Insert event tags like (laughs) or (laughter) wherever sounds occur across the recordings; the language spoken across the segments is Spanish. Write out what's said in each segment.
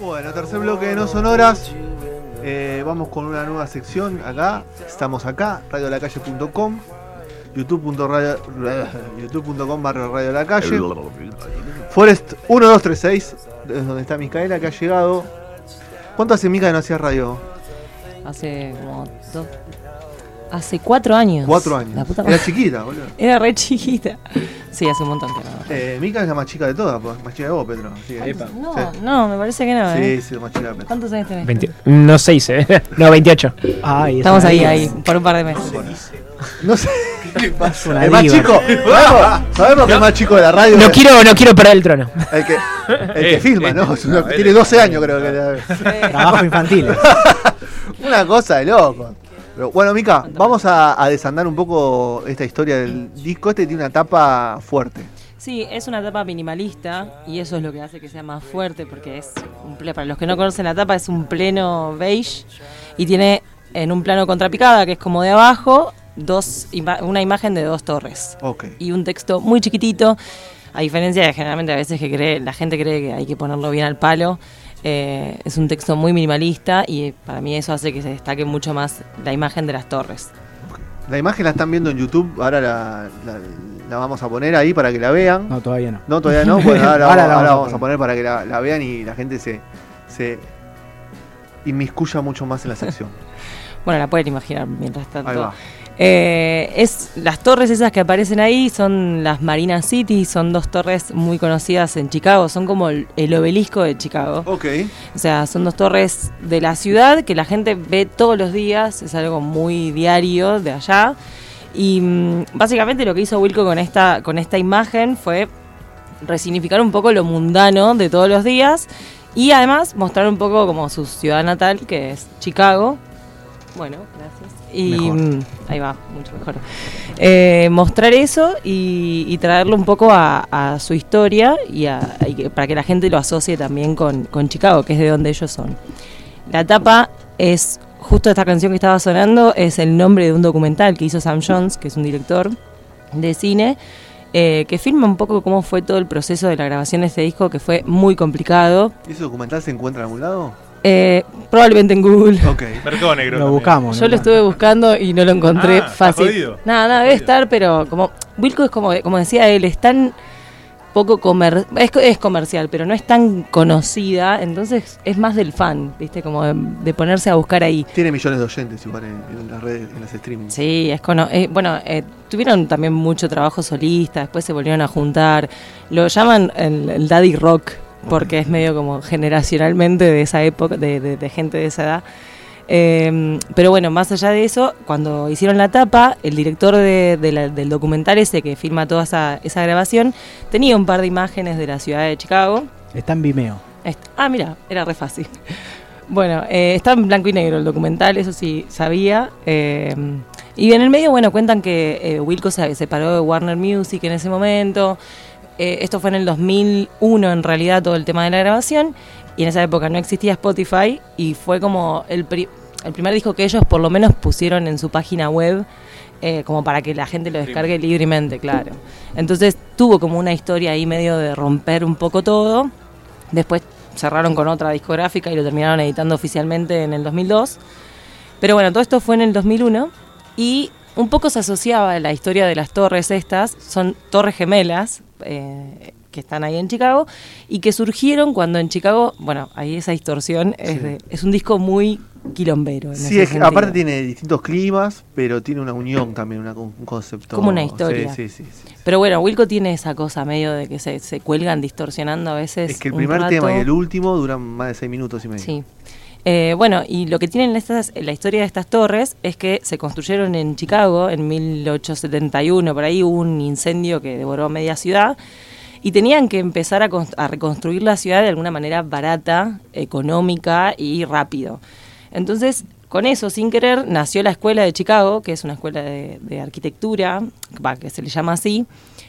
Bueno, tercer bloque de No Sonoras. Eh, vamos con una nueva sección acá. Estamos acá, radiolacalle.com, youtube.com (laughs) barra Radio La Calle. Forest 1236, es donde está Micaela, que ha llegado. ¿Cuánto hace Mica que no hacía radio? Hace como dos. Hace cuatro años. Cuatro años. La puta Era chiquita, boludo. (laughs) Era re chiquita. Sí, hace un montón que no. Eh, Mica es la más chica de todas, pues, más chica de vos, Epa. No, Sí. no, me parece que no. ¿eh? Sí, sí, más chica de Pedro. ¿Cuántos años tenés? 20 no 6, ¿eh? (laughs) No, 28. Ay, Estamos es ahí, ahí, por un par de meses. (laughs) No sé. Es una El más chico. Sabemos, sabemos que el más chico de la radio. No es quiero, no quiero perder el trono. El que, el que filma, ¿no? Es una- tiene 12 años, creo que. Trabajo infantil. Una cosa de loco. Pero, bueno, Mica, vamos a, a desandar un poco esta historia del disco. Este tiene una tapa fuerte. Sí, es una tapa minimalista y eso es lo que hace que sea más fuerte porque es un ple- para los que no conocen la tapa es un pleno beige y tiene en un plano contrapicada que es como de abajo dos ima- una imagen de dos torres y un texto muy chiquitito a diferencia de generalmente a veces que cree la gente cree que hay que ponerlo bien al palo eh, es un texto muy minimalista y para mí eso hace que se destaque mucho más la imagen de las torres La imagen la están viendo en YouTube. Ahora la, la- la vamos a poner ahí para que la vean. No, todavía no. No, todavía no. Bueno, (laughs) ahora, Ahora ahora la vamos, vamos a a poner para que la, la vean y la gente se, se inmiscuya mucho más en la sección. (laughs) Bueno, la pueden imaginar mientras tanto. Ahí va. Eh, es, las torres esas que aparecen ahí son las Marina City, son dos torres muy conocidas en Chicago, son como el, el obelisco de Chicago. Ok. O sea, son dos torres de la ciudad que la gente ve todos los días, es algo muy diario de allá. Y mm, básicamente lo que hizo Wilco con esta, con esta imagen fue resignificar un poco lo mundano de todos los días y además mostrar un poco como su ciudad natal, que es Chicago. Bueno, gracias. Y Mejor. mm, ahí va, mucho mejor. Eh, mostrar eso y, y traerlo un poco a, a su historia y, a- y que- para que la gente lo asocie también con, con Chicago, que es de donde ellos son. La tapa es, justo esta canción que estaba sonando, es el nombre de un documental que hizo Sam Jones, que es un director de cine, eh, que filma un poco cómo fue todo el proceso de la grabación de este disco, que fue muy complicado. ¿Y ese documental se encuentra en algún lado? Eh, probablemente en Google. Ok. Mercado Negro. Lo también. buscamos. Yo lo estuve buscando y no lo encontré Ah, está fácil. Nada, nada, debe estar, pero como Wilco es como, como decía él, es tan poco comer es, co- es comercial, pero no es tan conocida, entonces es más del fan, ¿viste? Como de, de ponerse a buscar ahí. Tiene millones de oyentes igual en, en las redes, en las streaming. Sí, es cono eh, bueno, eh, tuvieron también mucho trabajo solista, después se volvieron a juntar. Lo llaman el, el daddy rock porque es medio como generacionalmente de esa época, de, de- de gente de esa edad. Eh, pero bueno, más allá de eso, cuando hicieron la tapa, el director de- de la- del documental ese que filma toda esa, esa grabación tenía un par de imágenes de la ciudad de Chicago. Está en Vimeo. Ah, mira, era re fácil. (laughs) Bueno, eh, está en blanco y negro el documental, eso sí sabía. eh, y en el medio, bueno, cuentan que eh, Wilco se separó de Warner Music en ese momento. Eh, esto fue en el 2001, en realidad, todo el tema de la grabación. Y en esa época no existía Spotify y fue como el, pri- el primer disco que ellos por lo menos pusieron en su página web. eh, como para que la gente lo descargue libremente, claro. Entonces tuvo como una historia ahí medio de romper un poco todo. Después cerraron con otra discográfica y lo terminaron editando oficialmente en el 2002. Pero bueno, todo esto fue en el 2001 y un poco se asociaba a la historia de las torres estas. Son torres gemelas eh, que están ahí en Chicago y que surgieron cuando en Chicago, bueno, ahí esa distorsión es, de- es un disco muy quilombero. en Sí, es aparte tiene distintos climas, pero tiene una unión también, una- un concepto. Como una historia. Sí, sí. Pero bueno, Wilco tiene esa cosa medio de que se, se cuelgan distorsionando a veces. Es que el primer rato. tema y el último duran más de seis minutos y medio. Sí. Eh, bueno, y lo que tienen estas, la historia de estas torres es que se construyeron en Chicago en 1871, por ahí hubo un incendio que devoró media ciudad y tenían que empezar a, cons- a reconstruir la ciudad de alguna manera barata, económica y rápido. Entonces, con eso, sin querer, nació la Escuela de Chicago, que es una escuela de, arquitectura, va, que se le llama así,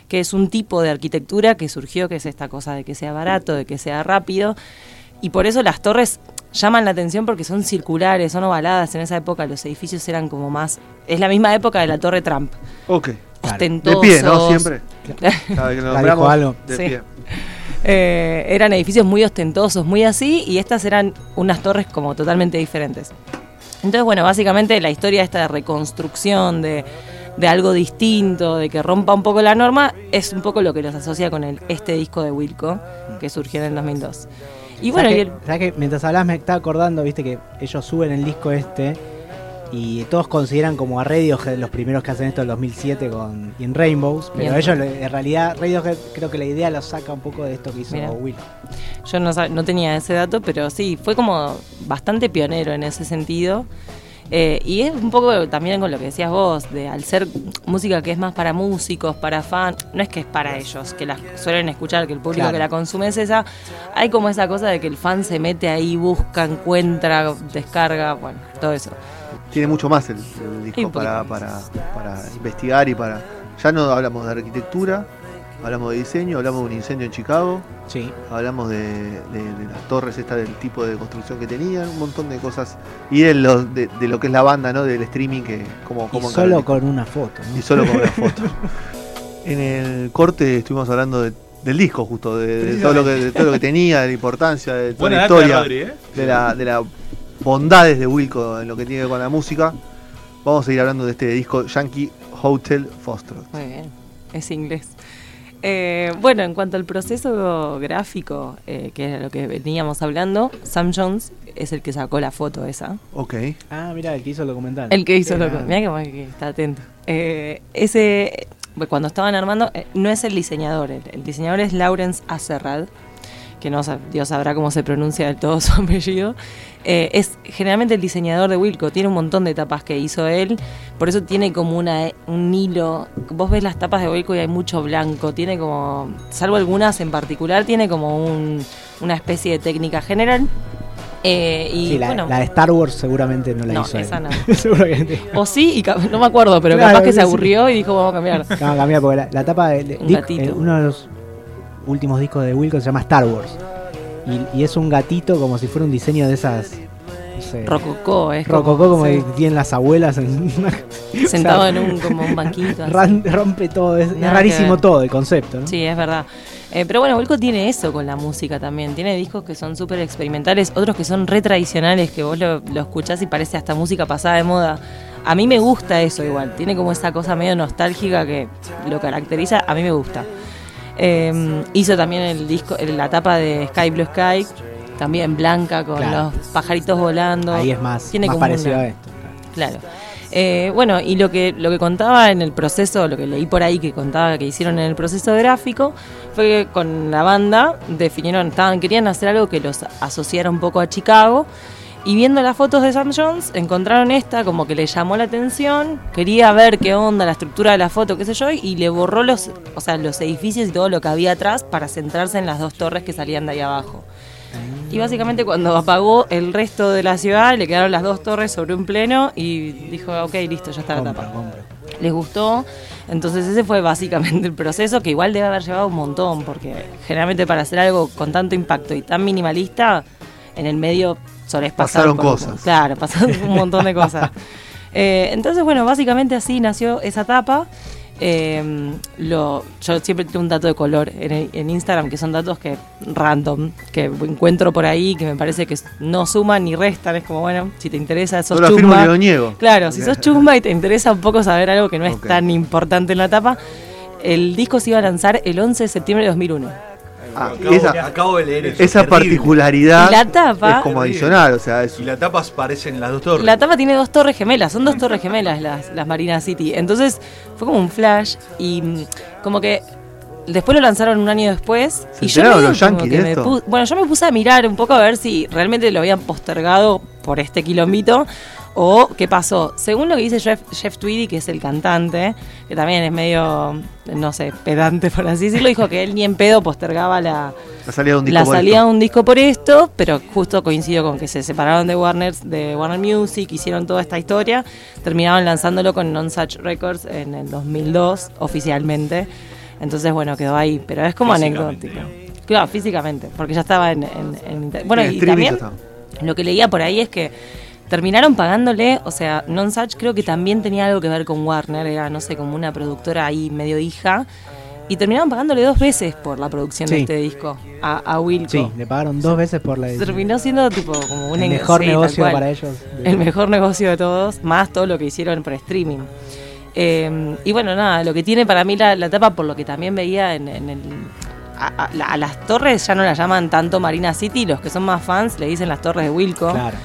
que es un tipo de arquitectura que surgió, que es esta cosa de que sea barato, de que sea rápido, y por eso las torres llaman la atención porque son circulares, son ovaladas. En esa época los edificios eran como más... Es la misma época de la Torre Trump. Ok. Claro. De Ostentosos. pie, ¿no? Siempre. (laughs) Cada vez que nombramos, algo. de Sí. pie. Eh, eran edificios muy ostentosos, muy así, y estas eran unas torres como totalmente diferentes. Entonces, bueno, básicamente la historia esta de reconstrucción, de, de algo distinto, de que rompa un poco la norma, es un poco lo que los asocia con el, este disco de Wilco, que surgió en el 2002. Y bueno, ¿Sabes que, el- sabes que mientras hablabas me estaba acordando, viste, que ellos suben el disco este y todos consideran como a Radiohead los primeros que hacen esto en 2007 con In Rainbows, pero Bien. ellos lo- en realidad Radiohead creo que la idea lo saca un poco de esto que hizo Mira. Will. Yo no, no tenía ese dato, pero sí, fue como bastante pionero en ese sentido. Eh, y es un poco también con lo que decías vos, de al ser música que es más para músicos, para fans, no es que es para ellos, que la suelen escuchar, que el público Claro. que la consume es esa, hay como esa cosa de que el fan se mete ahí, busca, encuentra, descarga, bueno, todo eso. Tiene mucho más el, el disco para, para, para investigar y para. Ya no hablamos de arquitectura, hablamos de diseño, hablamos de un incendio en Chicago, Sí. hablamos de, de- de las torres estas del tipo de construcción que tenían, un montón de cosas. Y de lo, de, de lo que es la banda, ¿no? Del streaming que como, solo con una foto. ¿no? y solo con una (laughs) foto. En el corte estuvimos hablando de- del disco justo, de, de todo lo que, de todo lo que tenía, de la importancia, de toda Buena la de historia, Rodri, ¿eh? de la, de las bondades de Wilco en lo que tiene que ver con la música. Vamos a seguir hablando de este disco Yankee Hotel Foxtrot. Muy bien, es inglés. Eh, bueno, en cuanto al proceso gráfico, eh, que era lo que veníamos hablando, Sam Jones es el que sacó la foto esa. Ok. Ah, mira, el que hizo el documental. El que hizo Ah. loco. Mira que, que está atento. Eh, ese, cuando estaban armando, eh, no es el diseñador. El, el diseñador es Lawrence Acerrad, que no Dios sabrá cómo se pronuncia del todo (laughs) su apellido. Eh, es generalmente el diseñador de Wilco. Tiene un montón de tapas que hizo él. Por eso tiene como una, eh, un hilo. Vos ves las tapas de Wilco y hay mucho blanco. Tiene como, salvo algunas en particular, tiene como un- una especie de técnica general. Eh, y Sí, la, bueno, la de Star Wars seguramente no la No, hizo esa no. (laughs) No. o sí, y no me acuerdo, pero Claro, capaz que se aburrió y dijo, vamos a cambiar. No, cambia porque la, la tapa de, de- Un Dick, gatito. eh, uno de los últimos discos de Wilco se llama Star Wars. Y, y es un gatito como si fuera un diseño de esas. No sé. Rococó, es Rococó como sí, que tienen las abuelas en una- (laughs) sentado o sea, en un, como un banquito. (laughs) así. rompe todo, es, rarísimo todo el concepto, ¿no? Sí, es verdad. Eh, pero bueno, Wilco tiene eso con la música también. Tiene discos que son súper experimentales, otros que son re tradicionales, que vos lo, lo escuchás y parece hasta música pasada de moda. A mí me gusta eso igual. Tiene como esa cosa medio nostálgica que lo caracteriza. A mí me gusta. Eh, hizo también el disco, la tapa de Sky Blue Sky, también blanca, con Claro. los pajaritos volando. Ahí es más, Tiene más como parecido una- a esto. Claro. Eh, bueno, y lo que, lo que contaba en el proceso, lo que leí por ahí que contaba que hicieron en el proceso gráfico, fue que con la banda definieron, estaban, querían hacer algo que los asociara un poco a Chicago. Y viendo las fotos de Sam Jones, encontraron esta, como que le llamó la atención, quería ver qué onda, la estructura de la foto, qué sé yo, y le borró los, o sea, los edificios y todo lo que había atrás para centrarse en las dos torres que salían de ahí abajo. Y básicamente cuando apagó el resto de la ciudad, le quedaron las dos torres sobre un pleno y dijo, ok, listo, ya está la tapa. Les gustó. Entonces ese fue básicamente el proceso, que igual debe haber llevado un montón, porque generalmente para hacer algo con tanto impacto y tan minimalista, en el medio solés pasar Pasaron por- cosas. Claro, pasaron un montón de cosas. (laughs) Eh, entonces, bueno, básicamente así nació esa tapa. Eh, lo, yo siempre tengo un dato de color en, en Instagram, que son datos que random, que encuentro por ahí, que me parece que no suman ni restan. Es como, bueno, si te interesa, sos No lo chusma. lo niego. Claro, si sos chusma y te interesa un poco saber algo que no es tan importante en la tapa, el disco se iba a lanzar el 11 de septiembre de 2001. Ah, acabo, esa- acabo de leer eso. Esa terrible. particularidad Y la tapa- es como adicional, o sea, es Y la tapa parecen las dos torres. La tapa tiene dos torres gemelas, son dos torres gemelas las, las Marina City. Entonces fue como un flash y mm, como que después lo lanzaron un año después. ¿Se y yo los yankees me esto? Bueno, yo me puse a mirar un poco a ver si realmente lo habían postergado por este quilombito o qué pasó. Según lo que dice Jeff, Jeff Tweedy, que es el cantante, que también es medio, no sé, pedante por así decirlo, dijo que él ni en pedo postergaba la, la salida de un disco. la por salida esto. de un disco por esto, pero justo coincidió con que se separaron de Warner, de Warner Music, hicieron toda esta historia, terminaron lanzándolo con Non Such Records en el 2002 oficialmente. Entonces, bueno, quedó ahí, pero es como anecdótico. Claro, físicamente, porque ya estaba en, en- en Bueno, En y también lo que leía por ahí es que terminaron pagándole, o sea, Non Such creo que también tenía algo que ver con Warner, era, no sé, como una productora ahí medio hija. Y terminaron pagándole dos veces por la producción de este disco a, a Wilco. Sí, le pagaron dos veces por la Terminó siendo tipo como un el mejor sí, negocio para ellos. El mejor negocio de todos, más todo lo que hicieron por streaming. Eh, y bueno, nada, lo que tiene para mí la, la tapa, por lo que también veía en, en el. A, a- a las torres ya no las llaman tanto Marina City, los que son más fans le dicen las torres de Wilco. Claro.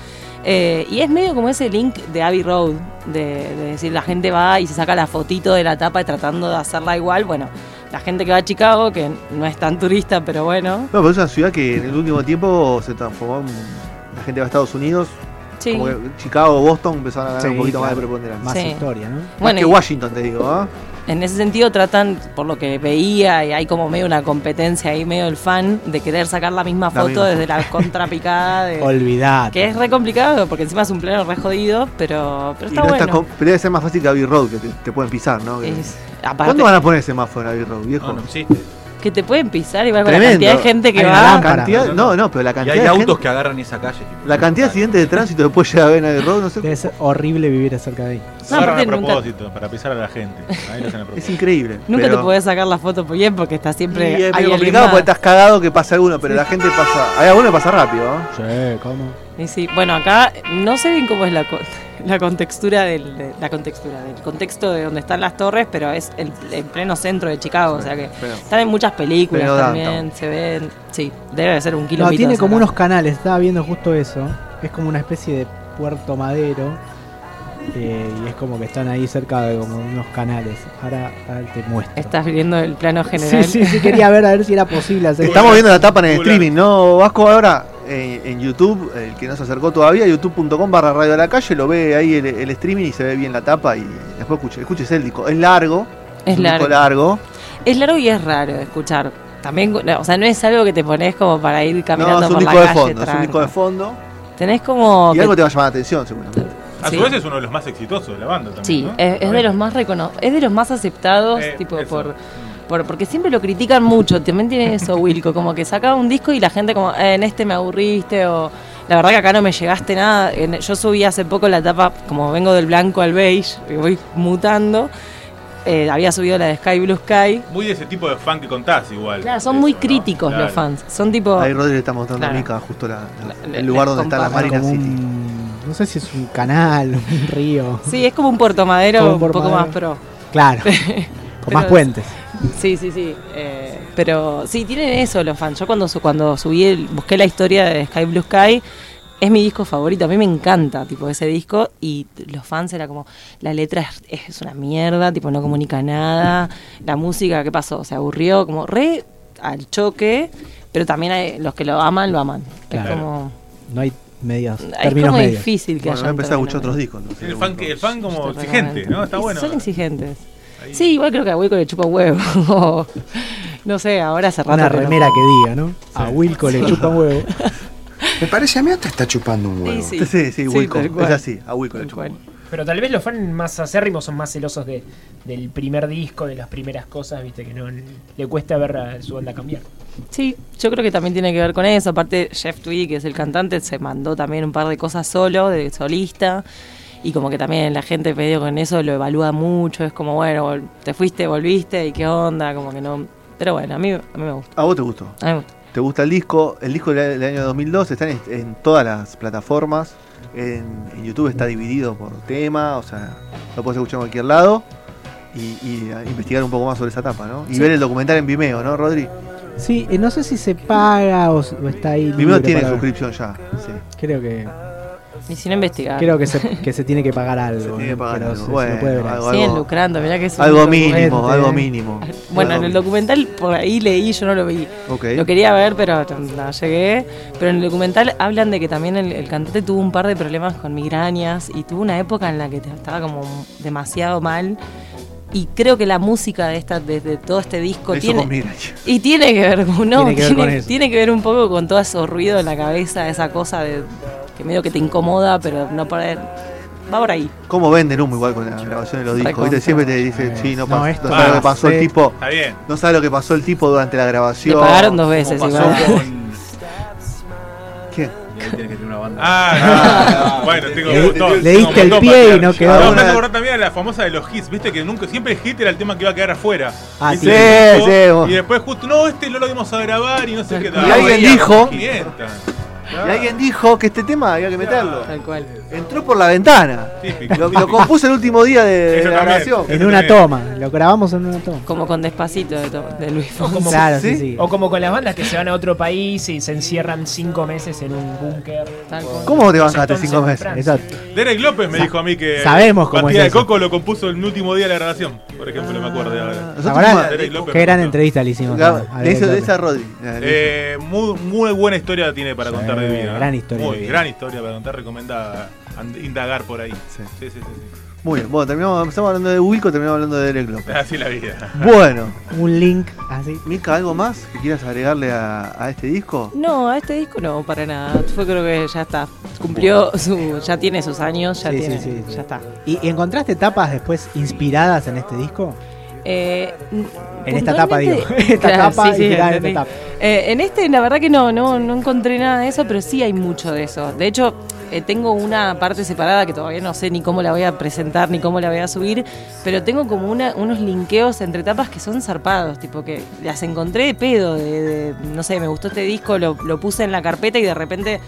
Eh, y es medio como ese link de Abbey Road, de, de decir la gente va y se saca la fotito de la tapa y tratando de hacerla igual. Bueno, la gente que va a Chicago, que no es tan turista, pero bueno. No, pero es una ciudad que en el último tiempo se transformó en. La gente va a Estados Unidos. Sí. Como que Chicago, Boston empezaron a ganar Sí, un poquito más de preponderancia. Más Sí. historia, ¿no? Más Bueno, que y- Washington, te digo, ¿ah? En ese sentido tratan, por lo que veía, y hay como medio una competencia ahí, medio el fan, de querer sacar la misma La foto misma desde la (laughs) contrapicada. De, Olvidate. que es re complicado, porque encima es un plano re jodido, pero, pero está no bueno. está pero debe ser más fácil que Abbey Road, que te, te pueden pisar, ¿no? Que- Es- aparte, ¿Cuándo van a poner semáforo en Abbey Road, viejo? No, no existe. Que te pueden pisar igual con la Tremendo. cantidad de gente que Hay una va. lámpara. Cantidad- no, no, pero la Y cantidad hay de autos gente- que agarran esa calle. tipo, La cantidad de accidentes de tránsito después llega a ver en Abbey Road, no sé. Debe ser horrible vivir cerca de ahí. Lo agarran a aparte nunca- propósito, para pisar a la gente. Ahí lo hacen a (laughs) Es propósito. increíble. Nunca pero- te podés sacar la foto bien porque está Y siempre. es hay medio alguien complicado porque estás cagado que pasa alguno, pero la gente pasa. Hay alguno que pasa rápido, ¿no? Sí, ¿cómo? Y sí, bueno, acá no sé bien cómo es la, co- (laughs) la contextura del de- la contextura del contexto de donde están las torres, pero es el, el pleno centro de Chicago, o sea que Pero- están en muchas películas también, se ven, sí, debe de ser un No, kilómetro. tiene como unos canales, estaba viendo justo eso. Es como una especie de puerto madero. eh, y es como que están ahí cerca de como unos canales. Ahora, ahora te muestro. Estás viendo el plano general. Sí, sí, sí, quería ver a ver si era posible hacer Estamos viendo la tapa en el streaming, ¿no? Vasco ahora en YouTube, el que no se acercó todavía, youtube.com barra radio de la calle, lo ve ahí el, el streaming y se ve bien la tapa y después escuche, escuches el disco. Es largo, Es un disco largo. largo. Es largo y es raro de escuchar. También, no, o sea, no es algo que te pones como para ir No, caminando es un por la disco de calle. fondo, es un disco de fondo. Tenés como Y que- algo te va a llamar la atención, seguramente. A Sí. su vez es uno de los más exitosos de la banda también. Sí, ¿no? es, es de los más recono es de los más aceptados, Eh, tipo eso. por, por porque siempre lo critican mucho. También tiene eso (laughs) Wilco, como que saca un disco y la gente como "Eh, en este me aburriste o la verdad que acá no me llegaste nada. En- yo subí hace poco la etapa como vengo del blanco al beige y voy mutando. eh, había subido la de Sky Blue Sky. Muy de ese tipo de fan que contás igual. Claro, son Eso, muy ¿no? críticos Claro. los fans. Son tipo Ahí Rodri le está mostrando Claro. a Mica justo la- la- La- el lugar donde está la Marina como City. un- no sé si es un canal, un río. Sí, es como un Puerto Madero Como un poco Madero. más pro. Claro, (laughs) con Pero más es- puentes. Sí, sí, sí. eh, pero sí, tienen eso los fans. Yo cuando, su- cuando subí, el- busqué la historia de Sky Blue Sky, es mi disco favorito. A mí me encanta, tipo, ese disco. Y los fans era como, la letra es, es una mierda, tipo, no comunica nada. La música, ¿qué pasó? Se aburrió, como re al choque. Pero también hay, los que lo aman, lo aman. Claro. Es como, No hay medios, es como medios. difícil que Bueno, haya. empezar a escuchar otros discos. ¿no? El fan, que- el fan como Te exigente. ¿no? Está Y bueno. Son exigentes. Ahí. Sí, igual creo que a Wilco le chupa un huevo. (laughs) no sé, ahora hace rato Una que no- remera que diga, ¿no? A Wilco le chupa un huevo. (laughs) Me parece a mí hasta está chupando un huevo. Sí, Sí, sí, Sí, Wilco. es así, a Wilco le chupa un huevo. Pero tal vez los fans más acérrimos son más celosos de, del primer disco, de las primeras cosas, viste, que no le cuesta ver a su banda cambiar. Sí, yo creo que también tiene que ver con eso. Aparte, Jeff Tweedy, que es el cantante, se mandó también un par de cosas solo, de solista. Y como que también la gente medio con eso lo evalúa mucho. Es como, bueno, te fuiste, volviste, y qué onda, como que no. Pero bueno, a mí, a mí me gusta. ¿A vos te gustó? A mí me gusta. ¿Te gusta el disco? El disco del año 2002 está en, en todas las plataformas. En, en YouTube está dividido por tema, o sea, lo puedes escuchar en cualquier lado. Y, y, eh, investigar un poco más sobre esa etapa, ¿no? Y Sí. ver el documental en Vimeo, ¿no, Rodri? Sí, eh, no sé si se paga o, está ahí. Vimeo tiene suscripción ya. Sí. Creo que Y si no investigar. creo que se, que se tiene que pagar algo. Se tiene que pagar algo. se- Bueno, puede ver algo- Siguen lucrando, mirá que es un Algo mínimo, algo mínimo. Bueno, en el documental por ahí leí, yo no lo vi. Lo quería ver, pero no llegué. Pero en el documental hablan de que también el, el cantante tuvo un par de problemas con migrañas y tuvo una época en la que estaba como demasiado mal. Y creo que la música de esta, de, de todo este disco Eso tiene. Y tiene que ver con, no, Tiene que ver tiene, con eso. tiene que ver un poco con todo ese ruido en la cabeza, esa cosa de que medio que te incomoda, pero no poder. Va por ahí. ¿Cómo venden humo igual con la grabación de los discos? ¿Viste? Siempre te dicen, Eh, sí, no, no, esto no sabe lo que no pasó el tipo. Está bien. No sabe lo que pasó el tipo durante la Le grabación. pagaron dos veces igual. con, tienes que tener una banda. Ah, Ah, bueno, tengo Le- le diste el pie y no quedó. Ah, me acordar también a la famosa de los hits, viste que nunca, siempre el hit era el tema que iba a quedar afuera. Ah, sí. Y Sí, sí, Y después justo, no, este no lo dimos a grabar y no sé qué. Y alguien dijo- 500. Y alguien dijo que este tema había que meterlo. Tal cual. Entró por la ventana. Típico. Lo, lo compuso el último día de, la también. grabación. En una también. toma, lo grabamos en una toma. Como con Despacito de, Luis Fonsi. como- Claro, sí, ¿Sí? sí. O como con las bandas que se van a otro país y se encierran cinco meses en un búnker. ¿Cómo te bancaste cinco meses? Exacto. Derek López me Sa- dijo a mí que sabemos cómo es de. Coco lo compuso el último día de la grabación, por ejemplo, me acuerdo de ahora. Ahora, fuimos- Derek López Qué gran entrevista le hicimos. de, esa Rodri. Eh, muy, muy buena historia tiene para Sí, contar de vida. ¿eh? gran historia Muy de vida. gran historia para contar, recomendada and- indagar por ahí. Sí. Sí, sí, sí. sí. Muy bien, bueno, terminamos, empezamos hablando de Wilco, terminamos hablando de Derek López. Así la vida. Bueno, Un link así. Mica, ¿algo más que quieras agregarle a, a este disco? No, a este disco no, para nada. Fue creo que ya está. Cumplió su. Ya tiene sus años, ya Sí, tiene. sí, sí, sí. Ya está. ¿Y, y encontraste tapas después inspiradas en este disco? Eh, En esta tapa, digo. (laughs) esta Claro, tapa sí, sí, inspirada en esta tapa. Eh, en este, la verdad que no, no, no encontré nada de eso, pero sí hay mucho de eso. De hecho, eh, tengo una parte separada que todavía no sé ni cómo la voy a presentar ni cómo la voy a subir, pero tengo como una, unos linkeos entre tapas que son zarpados, tipo que las encontré de pedo, de, de- no sé, me gustó este disco, lo, lo puse en la carpeta y de repente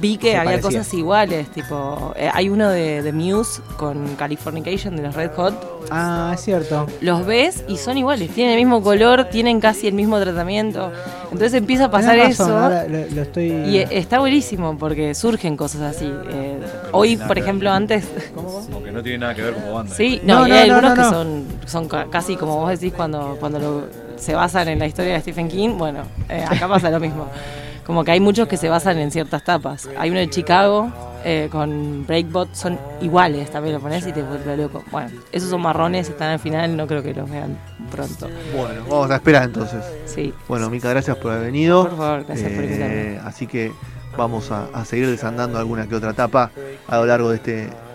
vi que había parecía. cosas iguales, tipo, eh, hay uno de, de Muse con Californication de los Red Hot, Ah, es cierto. los ves y son iguales, tienen el mismo color, tienen casi el mismo tratamiento. Entonces empieza a pasar razón, eso. ahora lo, lo estoy. Y eh, está buenísimo porque surgen cosas así. Eh, hoy, por ejemplo, antes. Como que no tiene nada que ver como banda. Sí, no, No, y hay no, algunos no, que son, son ca- casi como vos decís cuando, cuando lo- se basan en la historia de Stephen King. Bueno, eh, acá pasa lo mismo. (laughs) Como que hay muchos que se basan en ciertas tapas. Hay uno de Chicago eh, con Breakbot, son iguales, también lo pones y te vuelve loco. Bueno, esos son marrones, están al final, no creo que los vean pronto. Bueno, vamos a esperar entonces. Sí. Bueno, Mica, gracias por haber venido. Por favor, gracias por Eh, invitarme. Así que vamos a, a seguir desandando alguna que otra etapa a lo largo de este,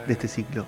de este ciclo.